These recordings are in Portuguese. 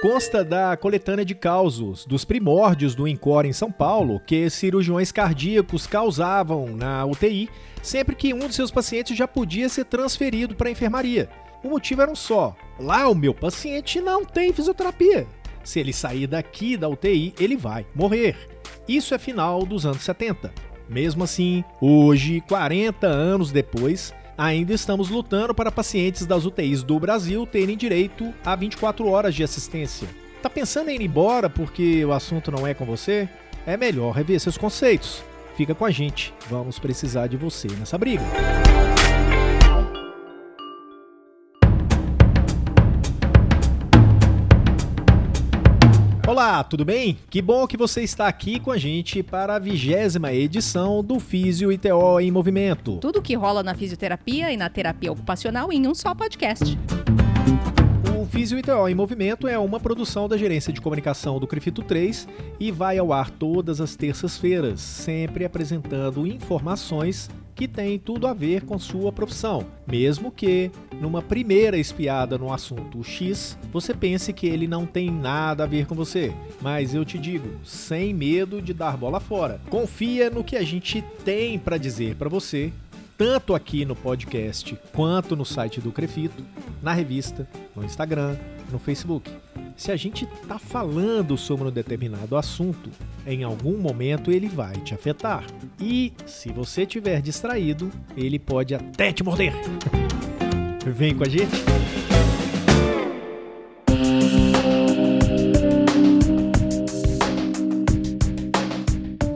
Consta da coletânea de causos dos primórdios do INCOR em São Paulo que cirurgiões cardíacos causavam na UTI sempre que um de seus pacientes já podia ser transferido para a enfermaria. O motivo era um só: lá o meu paciente não tem fisioterapia. Se ele sair daqui da UTI, ele vai morrer. Isso é final dos anos 70. Mesmo assim, hoje, 40 anos depois, ainda estamos lutando para pacientes das UTIs do Brasil terem direito a 24 horas de assistência. Tá pensando em ir embora porque o assunto não é com você? É melhor rever seus conceitos. Fica com a gente, vamos precisar de você nessa briga. Olá, tudo bem? Que bom que você está aqui com a gente para a vigésima edição do Físio ITO em Movimento. Tudo que rola na fisioterapia e na terapia ocupacional em um só podcast. O Físio ITO em Movimento é uma produção da Gerência de Comunicação do Crefito 3 e vai ao ar todas as terças-feiras, sempre apresentando informações que tem tudo a ver com sua profissão, mesmo que, numa primeira espiada no assunto X, você pense que ele não tem nada a ver com você. Mas eu te digo, sem medo de dar bola fora. Confia no que a gente tem para dizer para você tanto aqui no podcast quanto no site do Crefito, na revista, no Instagram, no Facebook. Se a gente está falando sobre um determinado assunto, em algum momento ele vai te afetar. E se você estiver distraído, ele pode até te morder. Vem com a gente.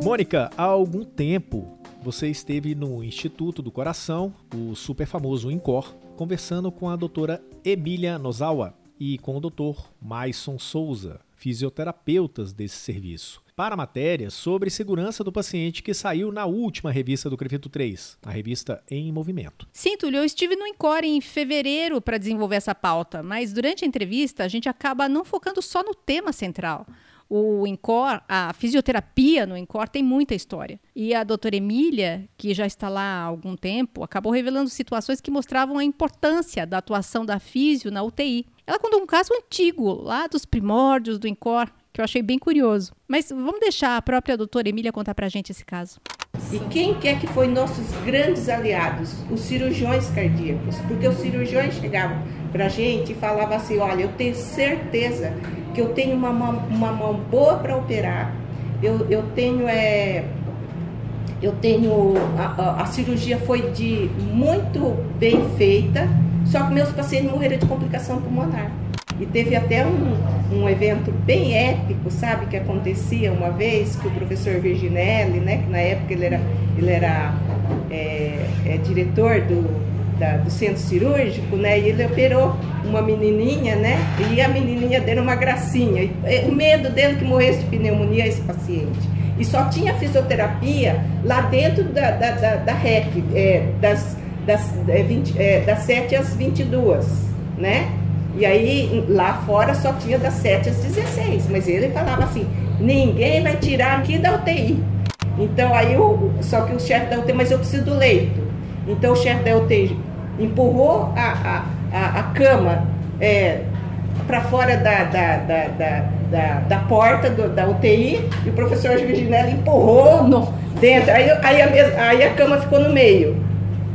Mônica, há algum tempo você esteve no Instituto do Coração, o super famoso INCOR, conversando com a doutora Emília Nozawa e com o doutor Maison Souza, fisioterapeutas desse serviço, para a matéria sobre segurança do paciente que saiu na última revista do Crefito 3, a revista Em Movimento. Sim, Túlio, eu estive no Encore em fevereiro para desenvolver essa pauta, mas durante a entrevista a gente acaba não focando só no tema central. O INCOR, a fisioterapia no INCOR tem muita história. E a doutora Emília, que já está lá há algum tempo, acabou revelando situações que mostravam a importância da atuação da fisio na UTI. Ela contou um caso antigo, lá dos primórdios do INCOR, que eu achei bem curioso. Mas vamos deixar a própria doutora Emília contar para a gente esse caso. E quem quer que foi nossos grandes aliados? Os cirurgiões cardíacos. Porque os cirurgiões chegavam para a gente e falavam assim: olha, eu tenho certeza que eu tenho uma mão, uma mão boa para operar, eu, eu tenho. É, eu tenho. A, a, a, cirurgia foi de muito bem feita, só que meus pacientes morreram de complicação pulmonar. E teve até um, um evento bem épico, sabe, que acontecia uma vez, que o professor Virginelli, né, que na época ele era, ele era é, é, diretor do, da, do centro cirúrgico, né, e ele operou uma menininha, né, e a menininha deu uma gracinha. E, o medo dele que morresse de pneumonia esse paciente. E só tinha fisioterapia lá dentro da, da, da, da REP, é, das, das, é, 20, é, das 7 às 22, né? E aí lá fora só tinha das 7 às 16, mas ele falava assim: ninguém vai tirar aqui da UTI. Então aí o, só que o chefe da UTI, mas eu preciso do leito. Então o chefe da UTI empurrou a, a, a, a cama é, para fora da, da, da, da, da, da porta do, da UTI e o professor Virginelli empurrou no, dentro. Aí, aí, a, aí a cama ficou no meio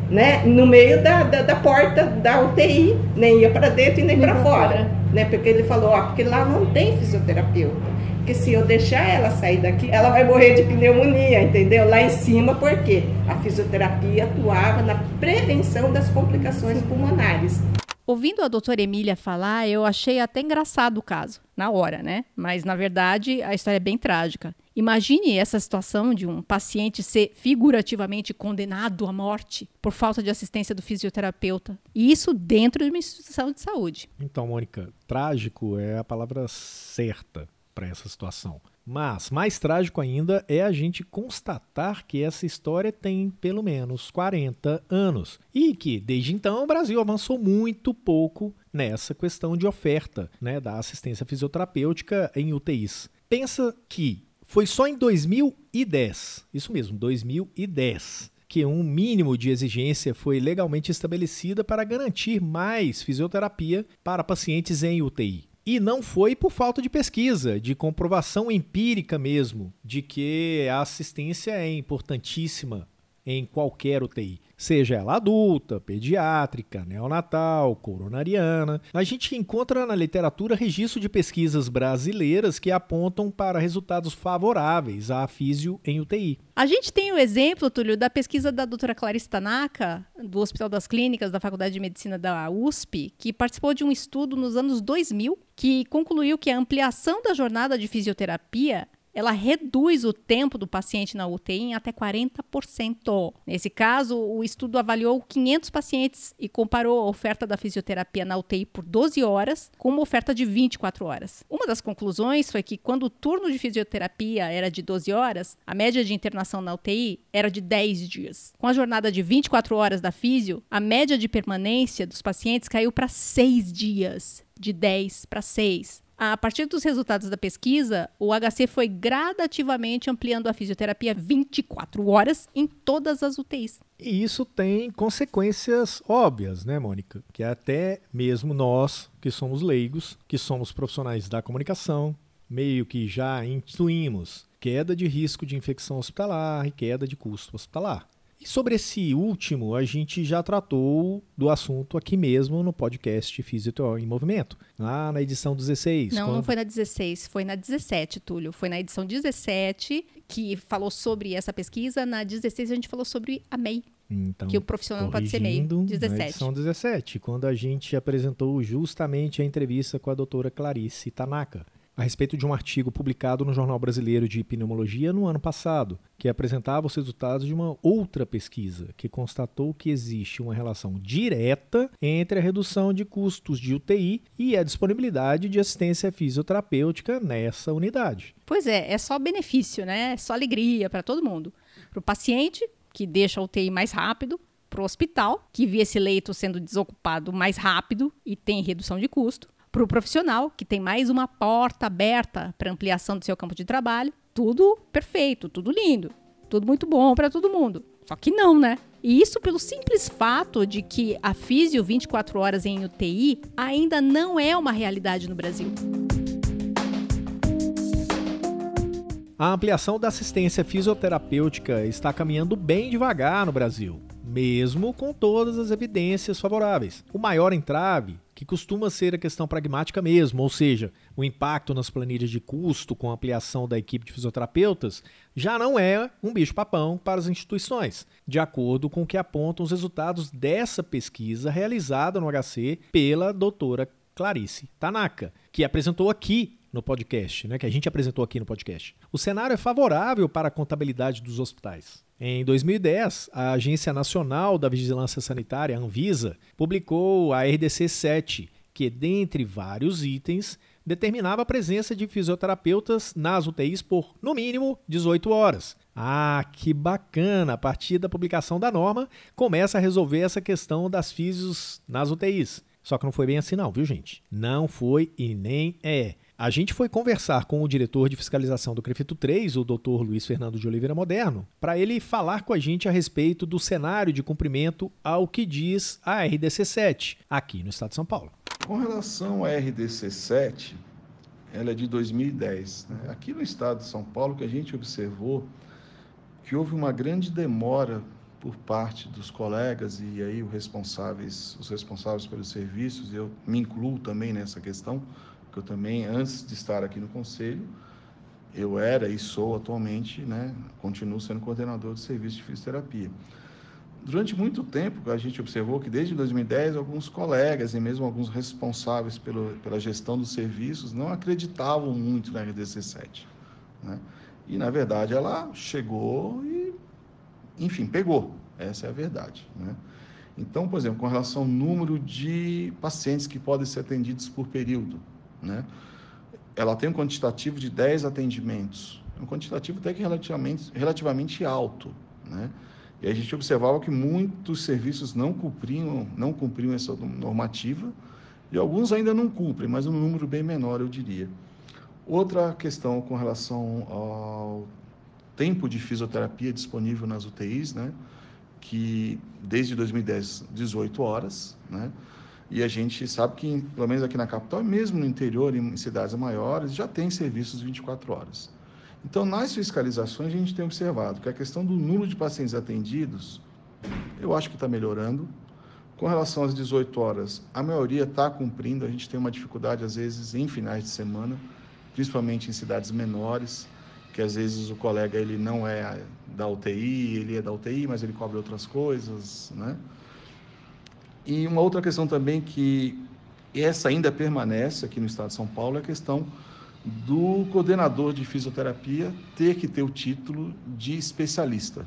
né, no meio da, da, da porta da UTI, nem ia para dentro e nem, nem para fora, fora, né? Porque ele falou, ó, porque lá não tem fisioterapeuta. Porque se eu deixar ela sair daqui, ela vai morrer de pneumonia, entendeu? Lá em cima, porque a fisioterapia atuava na prevenção das complicações pulmonares. Ouvindo a doutora Emília falar, eu achei até engraçado o caso, na hora, né? Mas, na verdade, a história é bem trágica. Imagine essa situação de um paciente ser figurativamente condenado à morte por falta de assistência do fisioterapeuta. E isso dentro de uma instituição de saúde. Então, Mônica, trágico é a palavra certa para essa situação. Mas mais trágico ainda é a gente constatar que essa história tem pelo menos 40 anos e que desde então o Brasil avançou muito pouco nessa questão de oferta né, da assistência fisioterapêutica em UTIs. Pensa que foi só em 2010, isso mesmo, 2010, que um mínimo de exigência foi legalmente estabelecida para garantir mais fisioterapia para pacientes em UTI. E não foi por falta de pesquisa, de comprovação empírica mesmo, de que a assistência é importantíssima em qualquer UTI seja ela adulta, pediátrica, neonatal, coronariana. A gente encontra na literatura registro de pesquisas brasileiras que apontam para resultados favoráveis à físio em UTI. A gente tem o exemplo, Túlio, da pesquisa da doutora Clarice Tanaka, do Hospital das Clínicas da Faculdade de Medicina da USP, que participou de um estudo nos anos 2000 que concluiu que a ampliação da jornada de fisioterapia ela reduz o tempo do paciente na UTI em até 40%. Nesse caso, o estudo avaliou 500 pacientes e comparou a oferta da fisioterapia na UTI por 12 horas com uma oferta de 24 horas. Uma das conclusões foi que quando o turno de fisioterapia era de 12 horas, a média de internação na UTI era de 10 dias. Com a jornada de 24 horas da fisio, a média de permanência dos pacientes caiu para 6 dias, de 10 para 6. A partir dos resultados da pesquisa, o HC foi gradativamente ampliando a fisioterapia 24 horas em todas as UTIs. E isso tem consequências óbvias, né, Mônica? Que até mesmo nós, que somos leigos, que somos profissionais da comunicação, meio que já intuímos queda de risco de infecção hospitalar e queda de custo hospitalar. E sobre esse último, a gente já tratou do assunto aqui mesmo no podcast Físico em Movimento, lá na edição 16. Não, quando... não foi na 16, foi na 17, Túlio. Foi na edição 17 que falou sobre essa pesquisa, na 16 a gente falou sobre a MEI. Então, que o profissional não pode ser MEI. 17. Na edição 17, quando a gente apresentou justamente a entrevista com a doutora Clarice Tanaka a respeito de um artigo publicado no Jornal Brasileiro de Pneumologia no ano passado, que apresentava os resultados de uma outra pesquisa, que constatou que existe uma relação direta entre a redução de custos de UTI e a disponibilidade de assistência fisioterapêutica nessa unidade. Pois é, é só benefício, né? É só alegria para todo mundo. Para o paciente, que deixa a UTI mais rápido, para o hospital, que vê esse leito sendo desocupado mais rápido e tem redução de custo, para o profissional, que tem mais uma porta aberta para ampliação do seu campo de trabalho. Tudo perfeito, tudo lindo, tudo muito bom para todo mundo. Só que não, né? E isso pelo simples fato de que a físio 24 horas em UTI ainda não é uma realidade no Brasil. A ampliação da assistência fisioterapêutica está caminhando bem devagar no Brasil, mesmo com todas as evidências favoráveis. O maior entrave que costuma ser a questão pragmática mesmo, ou seja, o impacto nas planilhas de custo com a ampliação da equipe de fisioterapeutas já não é um bicho-papão para as instituições, de acordo com o que apontam os resultados dessa pesquisa realizada no HC pela doutora Clarice Tanaka, que apresentou aqui no podcast, né, que a gente apresentou aqui no podcast. O cenário é favorável para a contabilidade dos hospitais. Em 2010, a Agência Nacional da Vigilância Sanitária, Anvisa, publicou a RDC 7, que, dentre vários itens, determinava a presença de fisioterapeutas nas UTIs por, no mínimo, 18 horas. Ah, que bacana! A partir da publicação da norma, começa a resolver essa questão das físios nas UTIs. Só que não foi bem assim não, viu gente? Não foi e nem é. A gente foi conversar com o diretor de fiscalização do CREFITO 3, o Dr. Luiz Fernando de Oliveira Moderno, para ele falar com a gente a respeito do cenário de cumprimento ao que diz a RDC 7, aqui no estado de São Paulo. Com relação à RDC 7, ela é de 2010. Né? Aqui no estado de São Paulo, que a gente observou que houve uma grande demora por parte dos colegas e aí os responsáveis, os responsáveis pelos serviços, eu me incluo também nessa questão, porque eu também, antes de estar aqui no Conselho, eu era e sou atualmente, né, continuo sendo coordenador de serviço de fisioterapia. Durante muito tempo, a gente observou que desde 2010, alguns colegas e mesmo alguns responsáveis pelo, pela gestão dos serviços não acreditavam muito na RDC 7. Né? E, na verdade, ela chegou e, enfim, pegou. Essa é a verdade. Né? Então, por exemplo, com relação ao número de pacientes que podem ser atendidos por período, né? Ela tem um quantitativo de 10 atendimentos, um quantitativo até que relativamente, relativamente alto, né? E a gente observava que muitos serviços não cumpriam, não cumpriam essa normativa e alguns ainda não cumprem, mas um número bem menor, eu diria. Outra questão com relação ao tempo de fisioterapia disponível nas UTIs, né? Que desde 2010, 18 horas, né? E a gente sabe que, pelo menos aqui na capital, mesmo no interior, em cidades maiores, já tem serviços 24 horas. Então, nas fiscalizações, a gente tem observado que a questão do número de pacientes atendidos, eu acho que está melhorando. Com relação às 18 horas, a maioria está cumprindo, a gente tem uma dificuldade, às vezes, em finais de semana, principalmente em cidades menores, que às vezes o colega ele não é da UTI, ele é da UTI, mas ele cobre outras coisas, né? E uma outra questão também que essa ainda permanece aqui no estado de São Paulo é a questão do coordenador de fisioterapia ter que ter o título de especialista.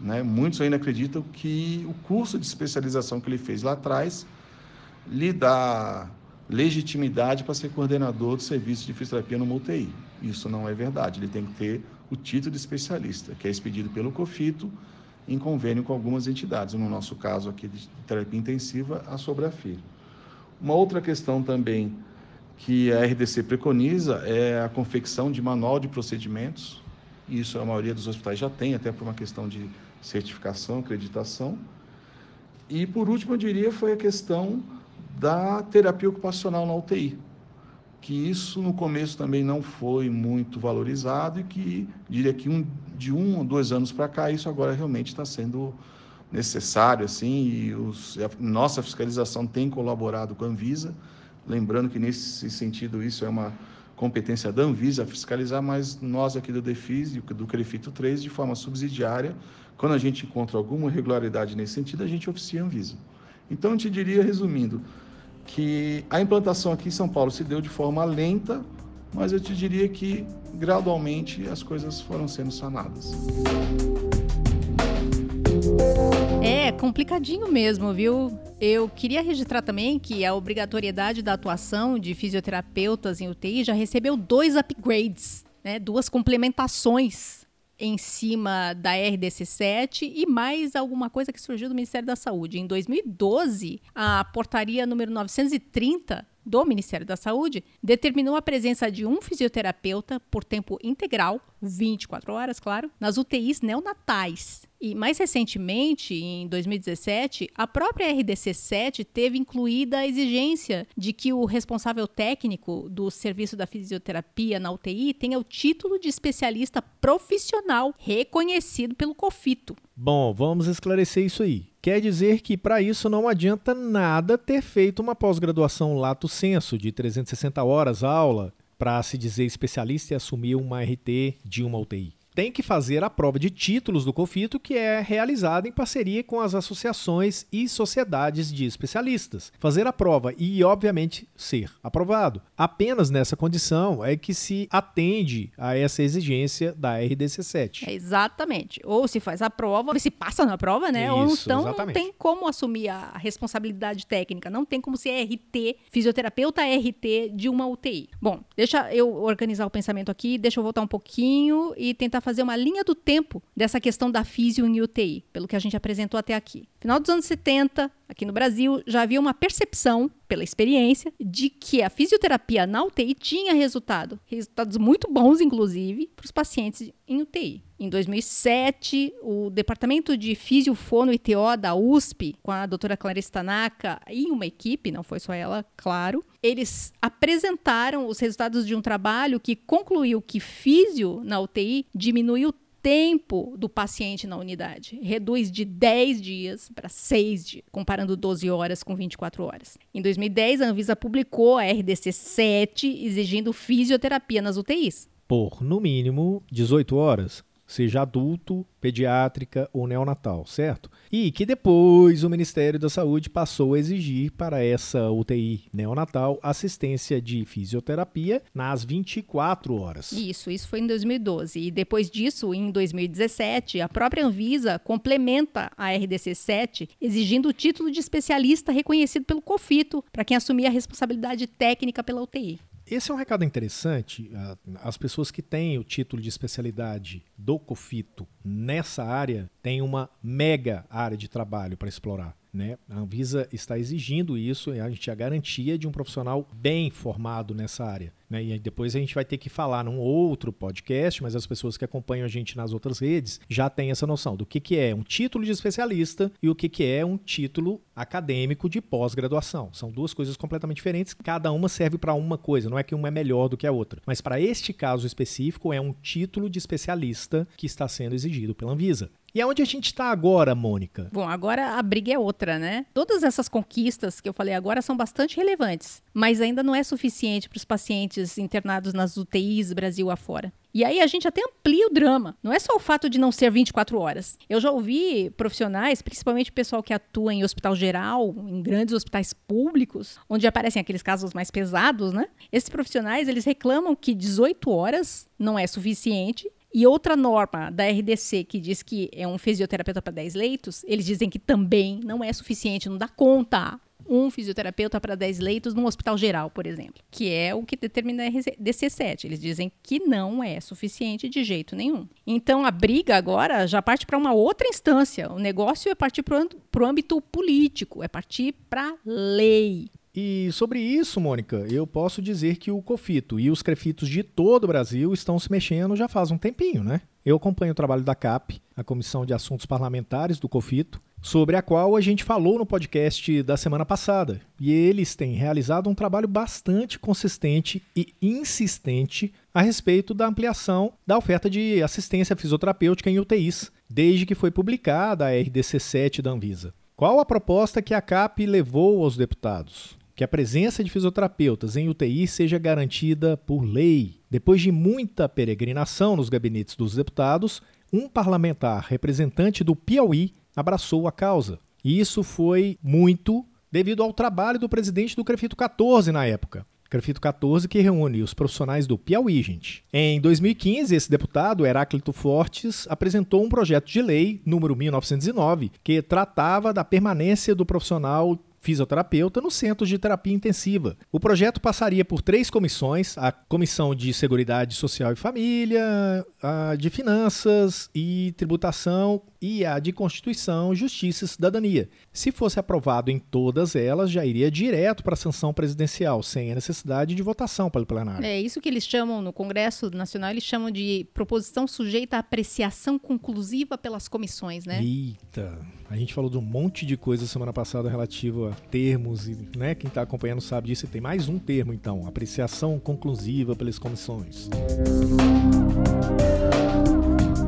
Né? Muitos ainda acreditam que o curso de especialização que ele fez lá atrás lhe dá legitimidade para ser coordenador do serviço de fisioterapia no UTI. Isso não é verdade. Ele tem que ter o título de especialista, que é expedido pelo COFITO em convênio com algumas entidades. No nosso caso aqui de terapia intensiva, a Sobrafir. Uma outra questão também que a RDC preconiza é a confecção de manual de procedimentos. Isso a maioria dos hospitais já tem, até por uma questão de certificação, acreditação. E por último, eu diria, foi a questão da terapia ocupacional na UTI, que isso no começo também não foi muito valorizado e que diria que um, de um ou dois anos para cá isso agora realmente está sendo necessário assim e os, a nossa fiscalização tem colaborado com a Anvisa, lembrando que nesse sentido isso é uma competência da Anvisa fiscalizar, mas nós aqui do DEFIS e do CREFITO 3, de forma subsidiária, quando a gente encontra alguma irregularidade nesse sentido, a gente oficia a Anvisa. Então, eu te diria, resumindo, que a implantação aqui em São Paulo se deu de forma lenta, mas eu te diria que gradualmente as coisas foram sendo sanadas. É complicadinho mesmo, viu? Eu queria registrar também que a obrigatoriedade da atuação de fisioterapeutas em UTI já recebeu dois upgrades, né? duas complementações em cima da RDC7 e mais alguma coisa que surgiu do Ministério da Saúde. Em 2012, a portaria número 930 do Ministério da Saúde determinou a presença de um fisioterapeuta por tempo integral, 24 horas, claro, nas UTIs neonatais e mais recentemente, em 2017, a própria RDC 7 teve incluída a exigência de que o responsável técnico do serviço da fisioterapia na UTI tenha o título de especialista profissional reconhecido pelo COFITO. Bom, vamos esclarecer isso aí. Quer dizer que para isso não adianta nada ter feito uma pós-graduação lato senso de 360 horas aula para se dizer especialista e assumir uma RT de uma UTI tem que fazer a prova de títulos do COFITO, que é realizada em parceria com as associações e sociedades de especialistas. Fazer a prova e, obviamente, ser aprovado. Apenas nessa condição é que se atende a essa exigência da RDC 7. É exatamente. Ou se faz a prova, ou se passa na prova, né? Isso, ou então exatamente. não tem como assumir a responsabilidade técnica, não tem como ser RT, fisioterapeuta RT de uma UTI. Bom, deixa eu organizar o pensamento aqui, deixa eu voltar um pouquinho e tentar fazer uma linha do tempo dessa questão da físio em UTI, pelo que a gente apresentou até aqui. Final dos anos 70, aqui no Brasil, já havia uma percepção, pela experiência, de que a fisioterapia na UTI tinha resultado, resultados muito bons, inclusive, para os pacientes em UTI. Em 2007, o Departamento de Fisiofono e TO da USP, com a doutora Clarice Tanaka e uma equipe, não foi só ela, claro, eles apresentaram os resultados de um trabalho que concluiu que físio na UTI diminuiu tempo do paciente na unidade. Reduz de 10 dias para 6 dias, comparando 12 horas com 24 horas. Em 2010, a Anvisa publicou a RDC 7 exigindo fisioterapia nas UTIs. Por, no mínimo, 18 horas seja adulto, pediátrica ou neonatal, certo? E que depois o Ministério da Saúde passou a exigir para essa UTI neonatal assistência de fisioterapia nas 24 horas. Isso, isso foi em 2012. E depois disso, em 2017, a própria Anvisa complementa a RDC 7, exigindo o título de especialista reconhecido pelo COFITO para quem assumir a responsabilidade técnica pela UTI. Esse é um recado interessante. As pessoas que têm o título de especialidade do COFITO nessa área têm uma mega área de trabalho para explorar. Né? A Anvisa está exigindo isso, e a gente a garantia de um profissional bem formado nessa área. Né? E depois a gente vai ter que falar num outro podcast, mas as pessoas que acompanham a gente nas outras redes já têm essa noção do que, que é um título de especialista e o que, que é um título acadêmico de pós-graduação. São duas coisas completamente diferentes, cada uma serve para uma coisa, não é que uma é melhor do que a outra. Mas para este caso específico, é um título de especialista que está sendo exigido pela Anvisa. E aonde a gente está agora, Mônica? Bom, agora a briga é outra, né? Todas essas conquistas que eu falei agora são bastante relevantes, mas ainda não é suficiente para os pacientes internados nas UTIs Brasil afora. E aí a gente até amplia o drama. Não é só o fato de não ser 24 horas. Eu já ouvi profissionais, principalmente o pessoal que atua em hospital geral, em grandes hospitais públicos, onde aparecem aqueles casos mais pesados, né? Esses profissionais, eles reclamam que 18 horas não é suficiente e outra norma da RDC que diz que é um fisioterapeuta para 10 leitos, eles dizem que também não é suficiente, não dá conta um fisioterapeuta para 10 leitos num hospital geral, por exemplo, que é o que determina a DC7. Eles dizem que não é suficiente de jeito nenhum. Então a briga agora já parte para uma outra instância. O negócio é partir para o âmbito político, é partir para lei. E sobre isso, Mônica, eu posso dizer que o COFITO e os CREFITOS de todo o Brasil estão se mexendo já faz um tempinho, né? Eu acompanho o trabalho da CAP, a Comissão de Assuntos Parlamentares do COFITO, sobre a qual a gente falou no podcast da semana passada. E eles têm realizado um trabalho bastante consistente e insistente a respeito da ampliação da oferta de assistência fisioterapêutica em UTIs, desde que foi publicada a RDC 7 da Anvisa. Qual a proposta que a CAP levou aos deputados? Que a presença de fisioterapeutas em UTI seja garantida por lei. Depois de muita peregrinação nos gabinetes dos deputados, um parlamentar representante do Piauí abraçou a causa. E isso foi muito devido ao trabalho do presidente do CREFITO 14 na época. CREFITO 14 que reúne os profissionais do Piauí, gente. Em 2015, esse deputado, Heráclito Fortes, apresentou um projeto de lei, número 1909, que tratava da permanência do profissional fisioterapeuta no centro de terapia intensiva. O projeto passaria por três comissões: a Comissão de Seguridade Social e Família, a de Finanças e Tributação e a de Constituição, Justiça e Cidadania. Se fosse aprovado em todas elas, já iria direto para a sanção presidencial, sem a necessidade de votação pelo plenário. É isso que eles chamam no Congresso Nacional, eles chamam de proposição sujeita à apreciação conclusiva pelas comissões, né? Eita, a gente falou de um monte de coisa semana passada relativo a termos e, né, quem está acompanhando sabe disso. E tem mais um termo então, apreciação conclusiva pelas comissões.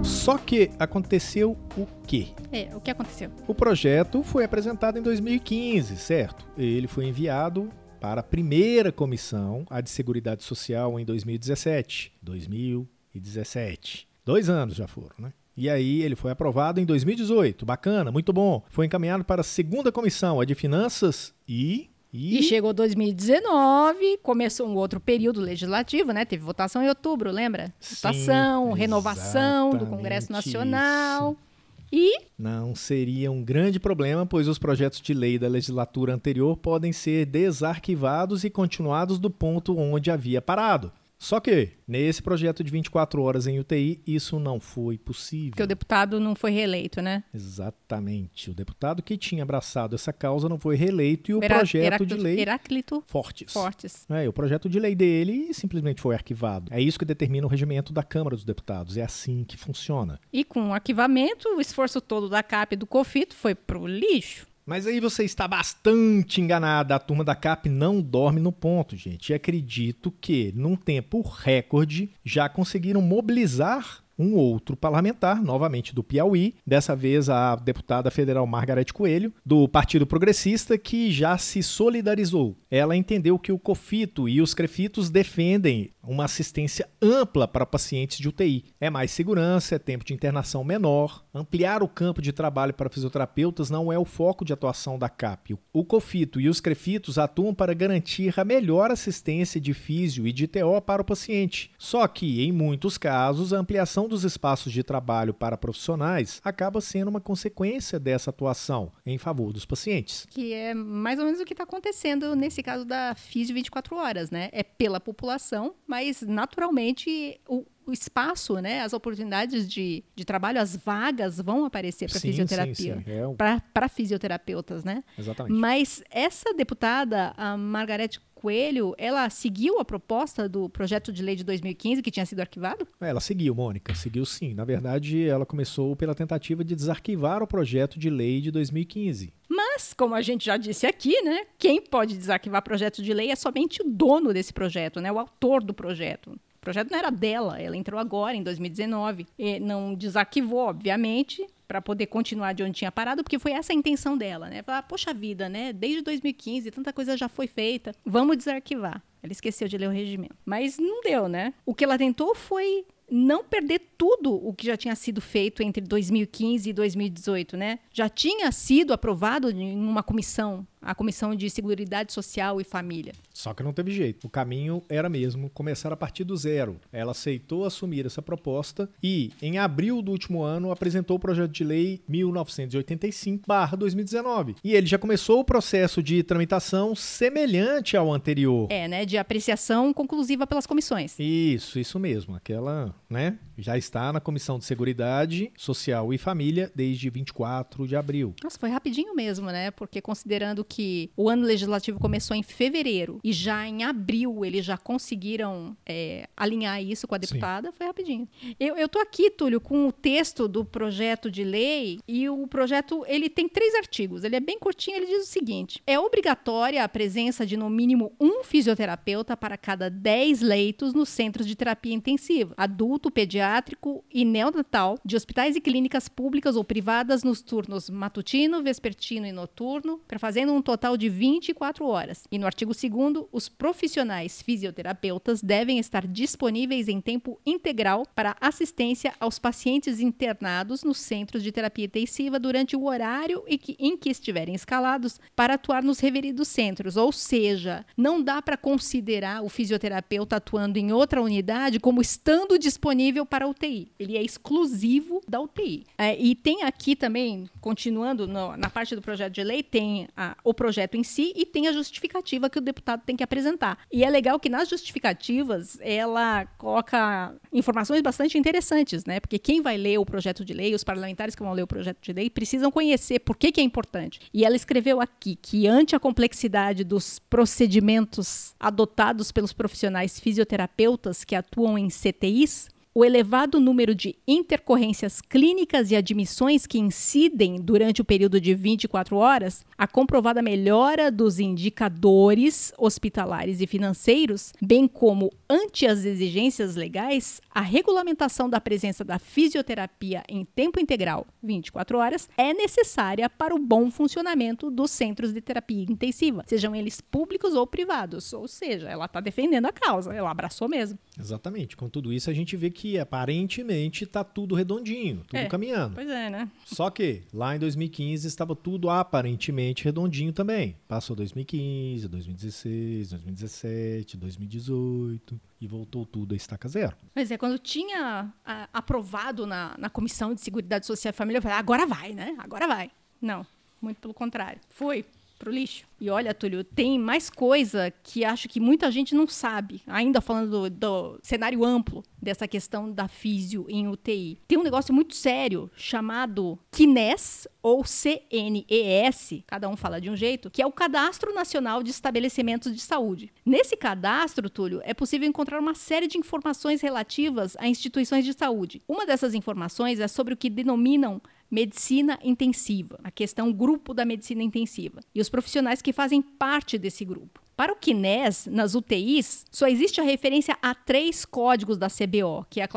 Só que aconteceu o quê? É, o que aconteceu? O projeto foi apresentado em 2015, certo? Ele foi enviado para a primeira comissão, a de Seguridade Social, em 2017. 2017. Dois anos já foram, né? E aí ele foi aprovado em 2018. Bacana, muito bom. Foi encaminhado para a segunda comissão, a de Finanças e e... e... chegou 2019, começou um outro período legislativo, né? Teve votação em outubro, lembra? Sim, votação, renovação do Congresso Nacional. Isso. E? Não seria um grande problema, pois os projetos de lei da legislatura anterior podem ser desarquivados e continuados do ponto onde havia parado. Só que, nesse projeto de 24 horas em UTI, isso não foi possível. Porque o deputado não foi reeleito, né? Exatamente. O deputado que tinha abraçado essa causa não foi reeleito e o Era, projeto Heráclito, de lei. Heráclito Fortes. Fortes. É, o projeto de lei dele simplesmente foi arquivado. É isso que determina o regimento da Câmara dos Deputados. É assim que funciona. E com o arquivamento, o esforço todo da CAP e do COFITO foi pro lixo. Mas aí você está bastante enganada. A turma da CAP não dorme no ponto, gente. E acredito que, num tempo recorde, já conseguiram mobilizar um outro parlamentar, novamente do Piauí, dessa vez a deputada federal Margarete Coelho, do Partido Progressista, que já se solidarizou. Ela entendeu que o COFITO e os CREFITOS defendem uma assistência ampla para pacientes de UTI. É mais segurança, é tempo de internação menor. Ampliar o campo de trabalho para fisioterapeutas não é o foco de atuação da CAP. O COFITO e os CREFITOS atuam para garantir a melhor assistência de físio e de TO para o paciente. Só que, em muitos casos, a ampliação dos espaços de trabalho para profissionais acaba sendo uma consequência dessa atuação em favor dos pacientes. Que é mais ou menos o que está acontecendo nesse caso da físio 24 horas, né? É pela população mas naturalmente o, o espaço, né, as oportunidades de, de trabalho, as vagas vão aparecer para fisioterapia. É um... para fisioterapeutas, né? Exatamente. Mas essa deputada, a Margarete Coelho, ela seguiu a proposta do projeto de lei de 2015 que tinha sido arquivado? Ela seguiu, Mônica, seguiu sim. Na verdade, ela começou pela tentativa de desarquivar o projeto de lei de 2015. Mas, como a gente já disse aqui, né, quem pode desarquivar projeto de lei é somente o dono desse projeto, né, o autor do projeto. O projeto não era dela, ela entrou agora, em 2019. E não desarquivou, obviamente, para poder continuar de onde tinha parado, porque foi essa a intenção dela, né? Falar, poxa vida, né? Desde 2015, tanta coisa já foi feita, vamos desarquivar. Ela esqueceu de ler o regimento. Mas não deu, né? O que ela tentou foi não perder tudo o que já tinha sido feito entre 2015 e 2018, né? Já tinha sido aprovado em uma comissão, a Comissão de Seguridade Social e Família. Só que não teve jeito. O caminho era mesmo começar a partir do zero. Ela aceitou assumir essa proposta e, em abril do último ano, apresentou o projeto de lei 1985/2019. E ele já começou o processo de tramitação semelhante ao anterior. É, né? De apreciação conclusiva pelas comissões. Isso, isso mesmo. Aquela, né? Já está na Comissão de Seguridade Social e Família desde 24 de abril. Nossa, foi rapidinho mesmo, né? Porque considerando que o ano legislativo começou em fevereiro e já em abril eles já conseguiram é, alinhar isso com a deputada, Sim. foi rapidinho. Eu, eu tô aqui, Túlio, com o texto do projeto de lei e o projeto ele tem três artigos. Ele é bem curtinho. Ele diz o seguinte: é obrigatória a presença de no mínimo um fisioterapeuta para cada 10 leitos nos centros de terapia intensiva, adulto, pediátrico e neonatal de hospitais e clínicas públicas ou privadas nos turnos matutino, vespertino e noturno, fazendo um total de 24 horas. E no artigo 2 os profissionais fisioterapeutas devem estar disponíveis em tempo integral para assistência aos pacientes internados nos centros de terapia intensiva durante o horário em que estiverem escalados para atuar nos referidos centros. Ou seja, não dá para considerar o fisioterapeuta atuando em outra unidade como estando disponível para a UTI. Ele é exclusivo da UTI. É, e tem aqui também, continuando no, na parte do projeto de lei, tem a, o projeto em si e tem a justificativa que o deputado tem que apresentar. E é legal que nas justificativas ela coloca informações bastante interessantes, né? Porque quem vai ler o projeto de lei, os parlamentares que vão ler o projeto de lei, precisam conhecer por que, que é importante. E ela escreveu aqui que, ante a complexidade dos procedimentos adotados pelos profissionais fisioterapeutas que atuam em CTIs, o elevado número de intercorrências clínicas e admissões que incidem durante o período de 24 horas, a comprovada melhora dos indicadores hospitalares e financeiros, bem como ante as exigências legais, a regulamentação da presença da fisioterapia em tempo integral, 24 horas, é necessária para o bom funcionamento dos centros de terapia intensiva, sejam eles públicos ou privados. Ou seja, ela está defendendo a causa, ela abraçou mesmo. Exatamente. Com tudo isso, a gente vê que aparentemente está tudo redondinho, tudo é, caminhando. Pois é, né? Só que lá em 2015 estava tudo aparentemente redondinho também. Passou 2015, 2016, 2017, 2018 e voltou tudo a estaca zero. Mas é, quando tinha a, aprovado na, na Comissão de Seguridade Social e Família, eu falei, agora vai, né? Agora vai. Não, muito pelo contrário. Foi lixo. E olha, Túlio, tem mais coisa que acho que muita gente não sabe, ainda falando do, do, cenário amplo dessa questão da físio em UTI. Tem um negócio muito sério chamado CNES ou CNES, cada um fala de um jeito, que é o Cadastro Nacional de Estabelecimentos de Saúde. Nesse cadastro, Túlio, é possível encontrar uma série de informações relativas a instituições de saúde. Uma dessas informações é sobre o que denominam medicina intensiva, a questão grupo da medicina intensiva, e os profissionais que fazem parte desse grupo. Para o KINES, nas UTIs, só existe a referência a três códigos da CBO, que é a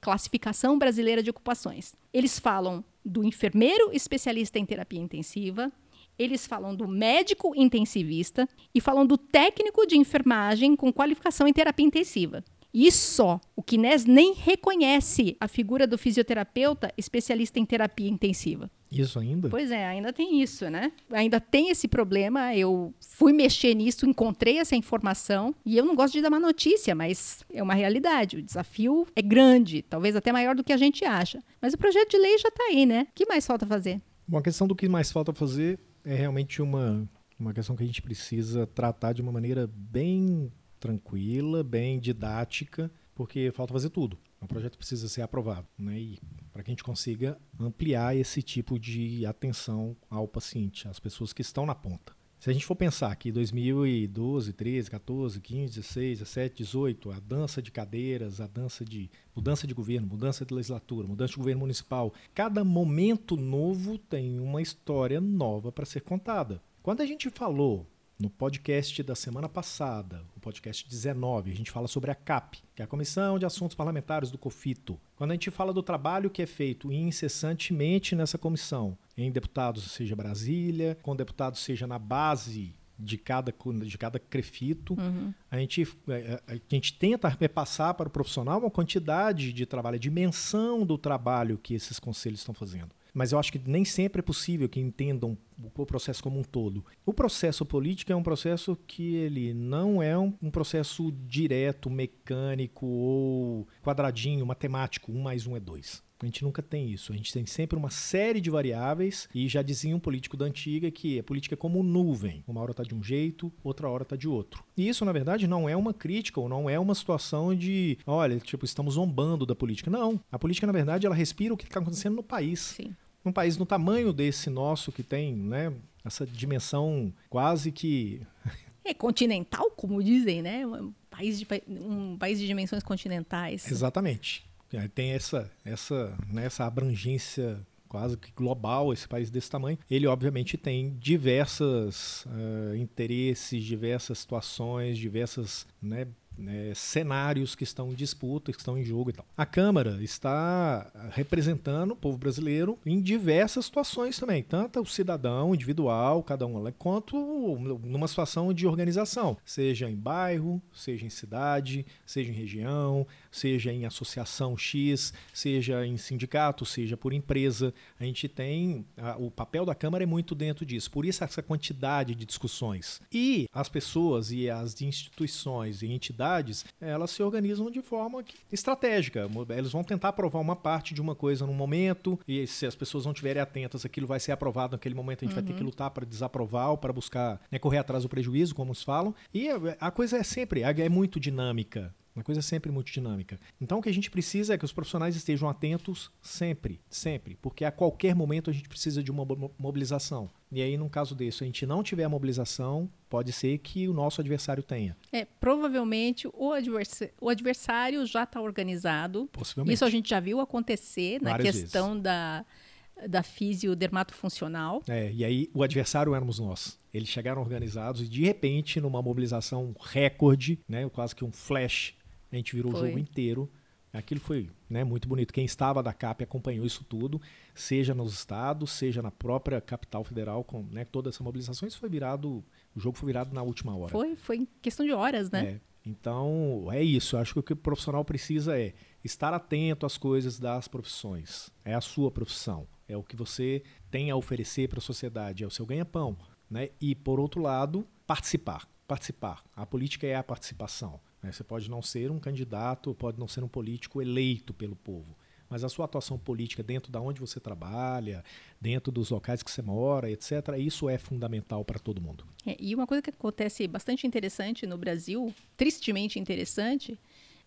Classificação Brasileira de Ocupações. Eles falam do enfermeiro especialista em terapia intensiva, eles falam do médico intensivista e falam do técnico de enfermagem com qualificação em terapia intensiva. E só. O Kines nem reconhece a figura do fisioterapeuta especialista em terapia intensiva. Isso ainda? Pois é, ainda tem isso, né? Ainda tem esse problema. Eu fui mexer nisso, encontrei essa informação e eu não gosto de dar uma notícia, mas é uma realidade. O desafio é grande, talvez até maior do que a gente acha. Mas o projeto de lei já está aí, né? O que mais falta fazer? Bom, a questão do que mais falta fazer é realmente uma, uma questão que a gente precisa tratar de uma maneira bem tranquila, bem didática, porque falta fazer tudo. O projeto precisa ser aprovado, né? E para que a gente consiga ampliar esse tipo de atenção ao paciente, às pessoas que estão na ponta. Se a gente for pensar que 2012, 13, 14, 15, 16, 17, 18, a dança de cadeiras, a dança de mudança de governo, mudança de legislatura, mudança de governo municipal, cada momento novo tem uma história nova para ser contada. Quando a gente falou no podcast da semana passada, podcast 19, a gente fala sobre a CAP, que é a Comissão de Assuntos Parlamentares do COFITO. Quando a gente fala do trabalho que é feito incessantemente nessa comissão, em deputados, seja Brasília, com deputados, seja na base de cada, de cada crefito. Uhum. A, gente, é, é, a, gente tenta repassar para o profissional uma quantidade de trabalho, a dimensão do trabalho que esses conselhos estão fazendo mas eu acho que nem sempre é possível que entendam o processo como um todo. O processo político é um processo que ele não é um, um processo direto, mecânico ou quadradinho, matemático, um mais um é dois. A gente nunca tem isso. A gente tem sempre uma série de variáveis e já dizia um político da antiga que a política é como nuvem. Uma hora está de um jeito, outra hora está de outro. E isso, na verdade, não é uma crítica ou não é uma situação de, olha, tipo, estamos zombando da política. Não. A política, na verdade, ela respira o que está acontecendo no país. Sim. Num país no tamanho desse nosso que tem, né, essa dimensão quase que é continental, como dizem, né? Um país de, um país de dimensões continentais. Exatamente. É, tem essa, essa, né, essa abrangência quase que global, esse país desse tamanho, ele obviamente tem diversos uh, interesses, diversas situações, diversas né, né, cenários que estão em disputa, que estão em jogo e tal. A Câmara está representando o povo brasileiro em diversas situações também, tanto o cidadão individual, cada um, quanto numa situação de organização, seja em bairro, seja em cidade, seja em região, seja em associação X, seja em sindicato, seja por empresa. A gente tem. A, o papel da Câmara é muito dentro disso. Por isso, essa quantidade de discussões. E as pessoas e as instituições e entidades, elas se organizam de forma estratégica. Eles vão tentar aprovar uma parte de uma coisa num momento, e se as pessoas não estiverem atentas, aquilo vai ser aprovado naquele momento, a gente uhum. vai ter que uhum. lutar para desaprovar ou para buscar né, correr atrás do prejuízo, como eles falam. E a coisa é sempre, é muito dinâmica. Uma coisa sempre muito dinâmica. Então o que a gente precisa é que os profissionais estejam atentos sempre, sempre, porque a qualquer momento a gente precisa de uma mobilização. E aí, num caso desse, a gente não tiver a mobilização, pode ser que o nosso adversário tenha. É, provavelmente o, adversário, o adversário já está organizado. Possivelmente. Isso a gente já viu acontecer Várias na questão vezes. da da fisiodermatofuncional. É, e aí o adversário éramos nós. Eles chegaram organizados e de repente, numa mobilização recorde, né, quase que um flash a gente virou foi. o jogo inteiro. Aquilo foi né, muito bonito. Quem estava da CAP acompanhou isso tudo, seja nos estados, seja na própria capital federal, com né, toda essa mobilização. Isso foi virado, o jogo foi virado na última hora. Foi, foi questão de horas, né? É. Então, é isso. Eu acho que o que o profissional precisa é estar atento às coisas das profissões. É a sua profissão. É o que você tem a oferecer para a sociedade. É o seu ganha-pão. Né? E, por outro lado, participar. Participar. A política é a participação. Né? Você pode não ser um candidato, pode não ser um político eleito pelo povo, mas a sua atuação política dentro da onde você trabalha, dentro dos locais que você mora, etc., isso é fundamental para todo mundo. É, e uma coisa que acontece bastante interessante no Brasil, tristemente interessante,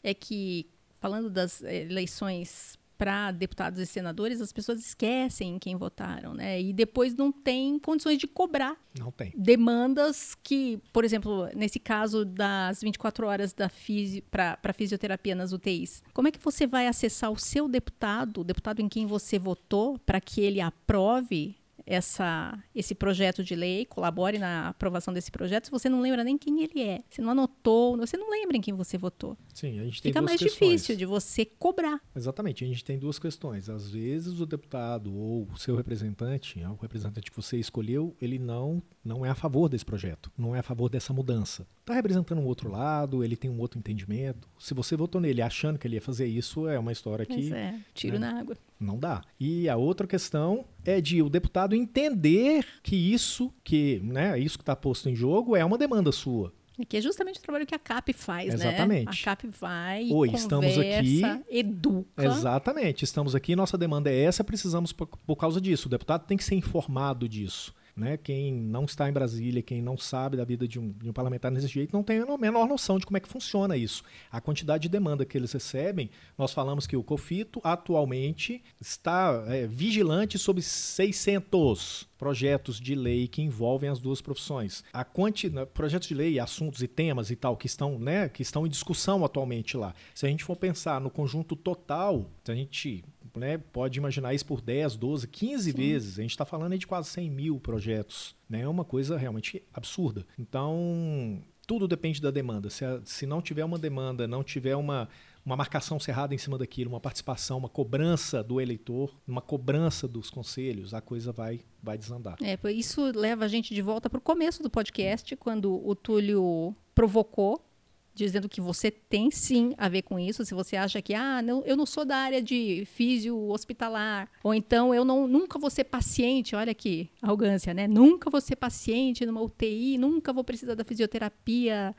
é que, falando das eleições para deputados e senadores, as pessoas esquecem em quem votaram, né? E depois não tem condições de cobrar. Não tem. Demandas que, por exemplo, nesse caso das 24 horas da fisi, para fisioterapia nas UTIs, como é que você vai acessar o seu deputado, o deputado em quem você votou, para que ele aprove essa, esse projeto de lei, colabore na aprovação desse projeto, se você não lembra nem quem ele é, você não anotou, você não lembra em quem você votou. Sim, a gente tem Fica duas mais questões. difícil de você cobrar. Exatamente, a gente tem duas questões. Às vezes o deputado ou o seu representante, o representante que você escolheu, ele não, não é a favor desse projeto, não é a favor dessa mudança. Está representando um outro lado, ele tem um outro entendimento. Se você votou nele achando que ele ia fazer isso, é uma história que... Pois é, tiro né? na água. Não dá. E a outra questão é de o deputado entender que isso, que, né, isso que está posto em jogo é uma demanda sua. Que é justamente o trabalho que a CAP faz, Exatamente. né? A CAP vai, Oi, conversa, estamos aqui, educa. Exatamente. Estamos aqui, nossa demanda é essa, precisamos por, por causa disso. O deputado tem que ser informado disso. Né? Quem não está em Brasília, quem não sabe da vida de um, de um parlamentar desse jeito, não tem a menor noção de como é que funciona isso. A quantidade de demanda que eles recebem, nós falamos que o COFITO atualmente está é, vigilante sobre 600 projetos de lei que envolvem as duas profissões. A quanti, né, projetos de lei, assuntos e temas e tal que estão, né, que estão em discussão atualmente lá. Se a gente for pensar no conjunto total, a gente né, pode imaginar isso por 10, 12, 15 Sim. vezes. A gente está falando de quase 100 mil projetos. Né? É uma coisa realmente absurda. Então, tudo depende da demanda. Se, a, se não tiver uma demanda, não tiver uma, uma marcação cerrada em cima daquilo, uma participação, uma cobrança do eleitor, uma cobrança dos conselhos, a coisa vai, vai desandar. É, isso leva a gente de volta para o começo do podcast, quando o Túlio provocou dizendo que você tem sim a ver com isso. Se você acha que, ah, não, eu não sou da área de físio hospitalar, ou então eu não, nunca vou ser paciente, olha aqui, arrogância, né? Nunca vou ser paciente numa UTI, nunca vou precisar da fisioterapia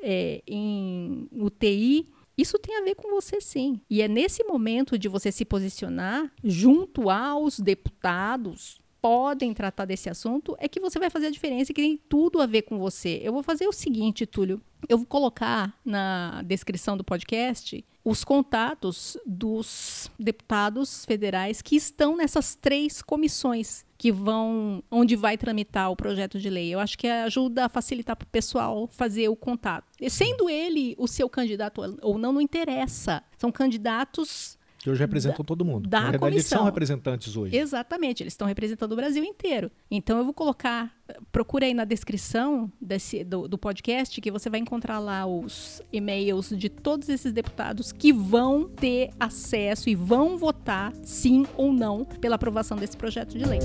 é, em UTI. Isso tem a ver com você sim. E é nesse momento de você se posicionar junto aos deputados podem tratar desse assunto é que você vai fazer a diferença e que tem tudo a ver com você. Eu vou fazer o seguinte, Túlio. Eu vou colocar na descrição do podcast os contatos dos deputados federais que estão nessas três comissões que vão onde vai tramitar o projeto de lei. Eu acho que ajuda a facilitar para o pessoal fazer o contato. E sendo ele o seu candidato ou não, não interessa. São candidatos que hoje representam da, todo mundo. Da Na verdade, comissão. eles são representantes hoje. Exatamente, eles estão representando o Brasil inteiro. Então eu vou colocar, procura aí na descrição desse, do, do podcast que você vai encontrar lá os e-mails de todos esses deputados que vão ter acesso e vão votar sim ou não pela aprovação desse projeto de lei.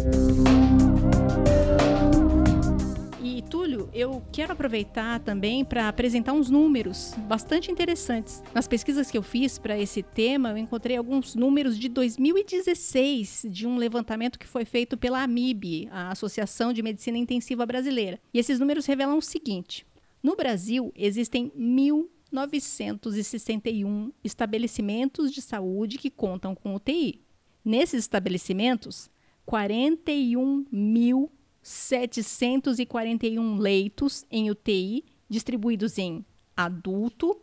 Túlio, eu quero aproveitar também para apresentar uns números bastante interessantes. Nas pesquisas que eu fiz para esse tema, eu encontrei alguns números de 2016 de um levantamento que foi feito pela AMIB, a Associação de Medicina Intensiva Brasileira. E esses números revelam o seguinte: no Brasil existem mil 961 estabelecimentos de saúde que contam com UTI. Nesses estabelecimentos, 41 mil 741 leitos em UTI, distribuídos em adulto,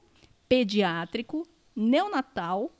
pediátrico, neonatal,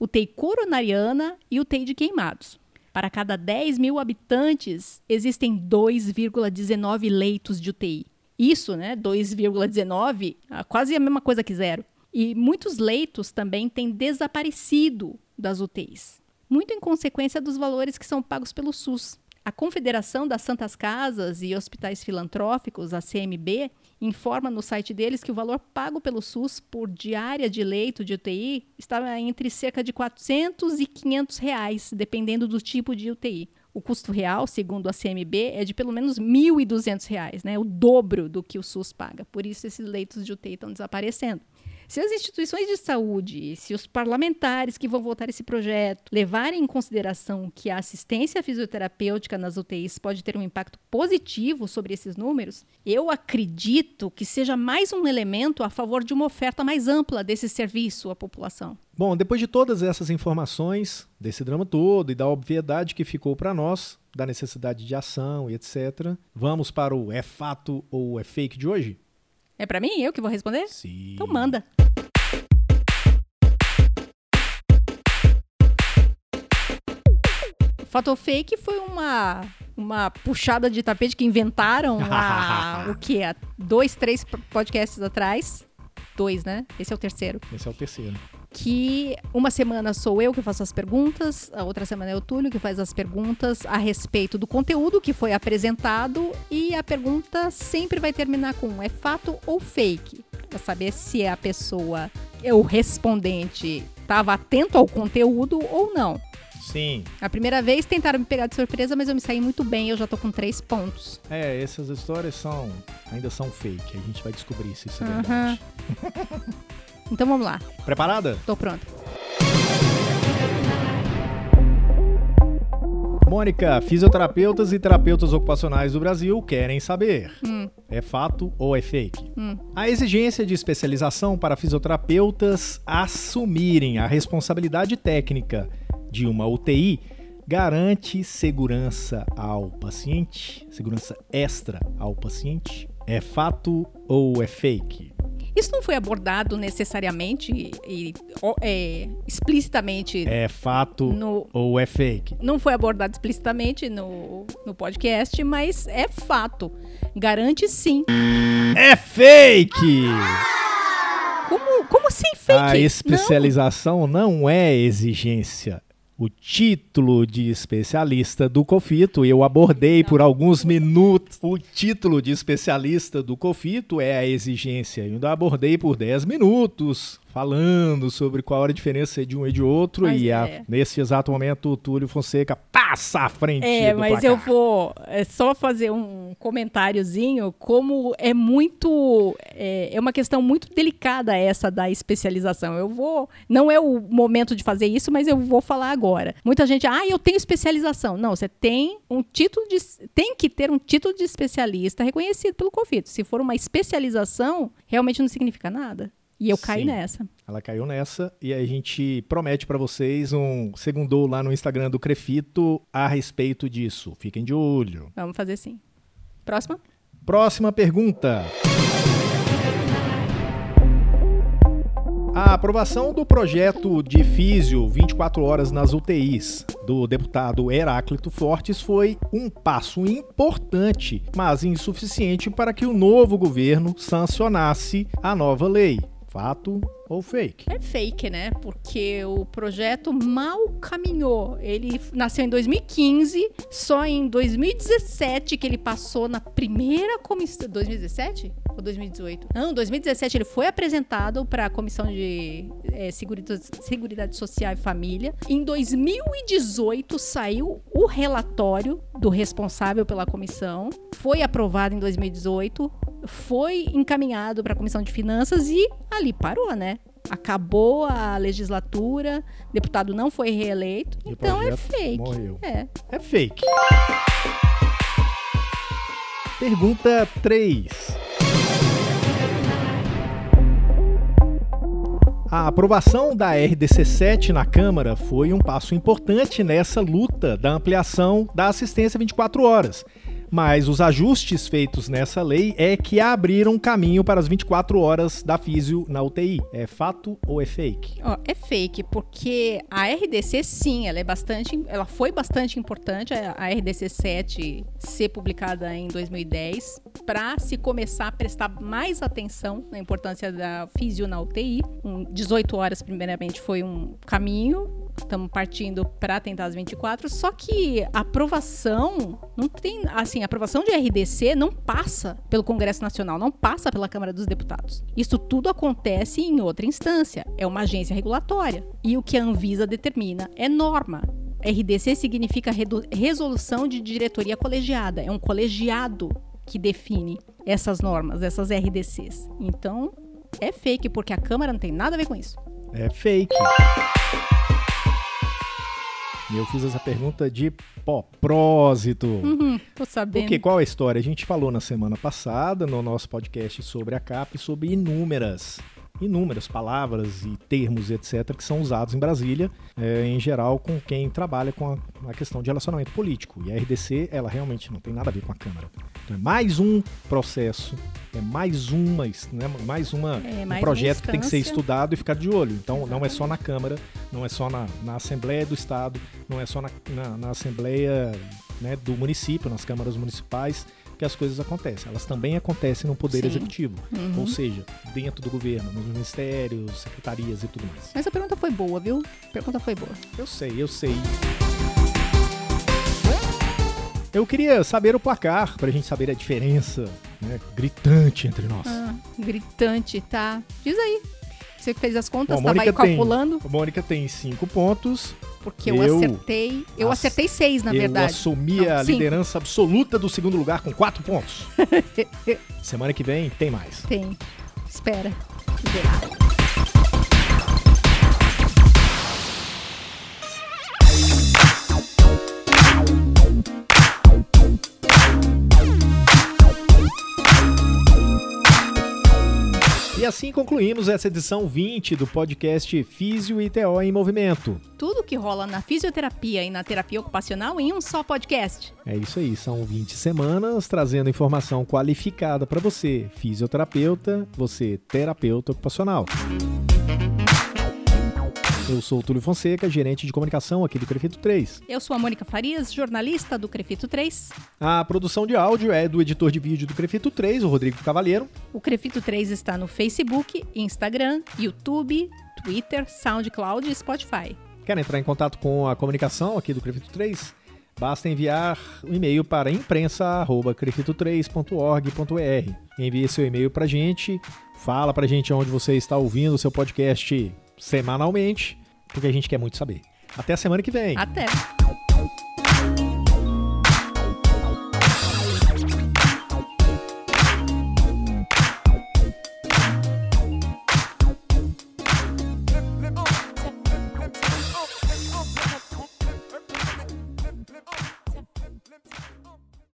UTI coronariana e UTI de queimados. Para cada 10 mil habitantes, existem 2,19 leitos de UTI. Isso, né? 2,19, ah, quase a mesma coisa que zero. E muitos leitos também têm desaparecido das UTIs, muito em consequência dos valores que são pagos pelo SUS. A Confederação das Santas Casas e Hospitais Filantrópicos, a CMB, informa no site deles que o valor pago pelo SUS por diária de leito de UTI está entre cerca de 400 e 500 reais, dependendo do tipo de UTI. O custo real, segundo a CMB, é de pelo menos R$ 1.200, né? o dobro do que o SUS paga. Por isso, esses leitos de UTI estão desaparecendo. Se as instituições de saúde, se os parlamentares que vão votar esse projeto levarem em consideração que a assistência fisioterapêutica nas UTIs pode ter um impacto positivo sobre esses números, eu acredito que seja mais um elemento a favor de uma oferta mais ampla desse serviço à população. Bom, depois de todas essas informações, desse drama todo e da obviedade que ficou para nós, da necessidade de ação e etc., vamos para o é fato ou é fake de hoje? É para mim? Eu que vou responder? Sim. Então manda. Fato fake foi uma uma puxada de tapete que inventaram há o que? Há dois, três podcasts atrás. Dois, né? Esse é o terceiro. Esse é o terceiro que uma semana sou eu que faço as perguntas, a outra semana é o Túlio que faz as perguntas a respeito do conteúdo que foi apresentado e a pergunta sempre vai terminar com é fato ou fake, para saber se a pessoa, o respondente, estava atento ao conteúdo ou não. Sim. A primeira vez tentaram me pegar de surpresa, mas eu me saí muito bem, eu já tô com três pontos. É, essas histórias são ainda são fake, a gente vai descobrir se isso é uhum. verdade. Então vamos lá. Preparada? Tô pronta. Mônica, fisioterapeutas e terapeutas ocupacionais do Brasil querem saber: hum. é fato ou é fake? Hum. A exigência de especialização para fisioterapeutas assumirem a responsabilidade técnica de uma UTI garante segurança ao paciente, segurança extra ao paciente? É fato ou é fake? Isso não foi abordado necessariamente e, é, explicitamente. É fato no, ou é fake? Não foi abordado explicitamente no, no podcast, mas é fato. Garante sim. É fake! Como, como assim fake? A especialização não, não é exigência o título de especialista do COFITO. Eu abordei por alguns minutos. O título de especialista do COFITO é a exigência. Eu ainda abordei por 10 minutos falando sobre qual era a diferença de um e de outro. Mas e é. a, nesse exato momento, o Túlio Fonseca passa à frente. É, mas placar. eu vou é só fazer um comentáriozinho, como é muito. É, é, uma questão muito delicada essa da especialização. Eu vou. Não é o momento de fazer isso, mas eu vou falar agora. Muita gente, ah, eu tenho especialização. Não, você tem um título de. Tem que ter um título de especialista reconhecido pelo COFIT. Se for uma especialização, realmente não significa nada. E eu caí Sim, nessa. Ela caiu nessa e a gente promete para vocês um segundo lá no Instagram do Crefito a respeito disso. Fiquem de olho. Vamos fazer sim. Próxima? Próxima pergunta. A aprovação do projeto de físio 24 horas nas UTIs do deputado Heráclito Fortes foi um passo importante, mas insuficiente para que o novo governo sancionasse a nova lei. Fato ou fake? É fake, né? Porque o projeto mal caminhou. Ele nasceu em 2015, só em 2017 que ele passou na primeira comissão. 2017 ou 2018? Não, 2017 ele foi apresentado para a Comissão de é, Seguridade Social e Família. Em 2018 saiu o relatório do responsável pela comissão. Foi aprovado em 2018 foi encaminhado para a Comissão de Finanças e ali parou, né? Acabou a legislatura, o deputado não foi reeleito, e então é fake. Morreu. É. é fake. Pergunta 3. A aprovação da RDC 7 na Câmara foi um passo importante nessa luta da ampliação da assistência 24 horas mas os ajustes feitos nessa lei é que abriram caminho para as 24 horas da físio na UTI. É fato ou é fake? Oh, é fake, porque a RDC sim, ela é bastante, ela foi bastante importante a RDC 7 ser publicada em 2010 para se começar a prestar mais atenção na importância da físio na UTI. Um, 18 horas primeiramente foi um caminho estamos partindo para tentar as 24, só que a aprovação não tem, assim, a aprovação de RDC não passa pelo Congresso Nacional, não passa pela Câmara dos Deputados. Isso tudo acontece em outra instância, é uma agência regulatória. E o que a Anvisa determina é norma. RDC significa resolução de diretoria colegiada, é um colegiado que define essas normas, essas RDCs. Então, é fake porque a Câmara não tem nada a ver com isso. É fake. E eu fiz essa pergunta de propósito. Uhum, tô sabendo. Porque qual é a história? A gente falou na semana passada, no nosso podcast sobre a CAP, sobre inúmeras inúmeras palavras e termos, etc., que são usados em Brasília, é, em geral, com quem trabalha com a, a, questão de relacionamento político. E a RDC, ela realmente não tem nada a ver com a Câmara. Então é mais um processo, é mais uma, né, mais, uma, é, mais um projeto que tem que ser estudado e ficar de olho. Então Exatamente. não é só na Câmara, não é só na, na Assembleia do Estado, não é só na, na, na Assembleia né, do município, nas câmaras municipais, que as coisas acontecem. Elas também acontecem no Poder Sim. Executivo, uhum. ou seja, dentro do governo, nos ministérios, secretarias e tudo mais. Mas a pergunta foi boa, viu? A pergunta foi boa. Eu sei, eu sei. Eu queria saber o placar, pra gente saber a diferença né, gritante entre nós. Ah, gritante, tá. Diz aí. Você que fez as contas, estava aí calculando. Tem, a Mônica tem cinco pontos, porque eu, eu acertei. Eu acertei seis, na eu verdade. Eu assumi Não, a cinco. liderança absoluta do segundo lugar com quatro pontos. Semana que vem tem mais. Tem. Espera. Assim concluímos essa edição 20 do podcast Físio e TO em Movimento. Tudo que rola na fisioterapia e na terapia ocupacional em um só podcast. É isso aí, são 20 semanas trazendo informação qualificada para você, fisioterapeuta, você terapeuta ocupacional. Eu sou o Túlio Fonseca, gerente de comunicação aqui do Crefito 3. Eu sou a Mônica Farias, jornalista do Crefito 3. A produção de áudio é do editor de vídeo do Crefito 3, o Rodrigo Cavalheiro. O Crefito 3 está no Facebook, Instagram, YouTube, Twitter, SoundCloud e Spotify. Quer entrar em contato com a comunicação aqui do Crefito 3? Basta enviar um e-mail para imprensa@crefito3.org.br. Envie seu e-mail para a gente, fala para a gente onde você está ouvindo o seu podcast semanalmente, porque a gente quer muito saber. Até a semana que vem. Até.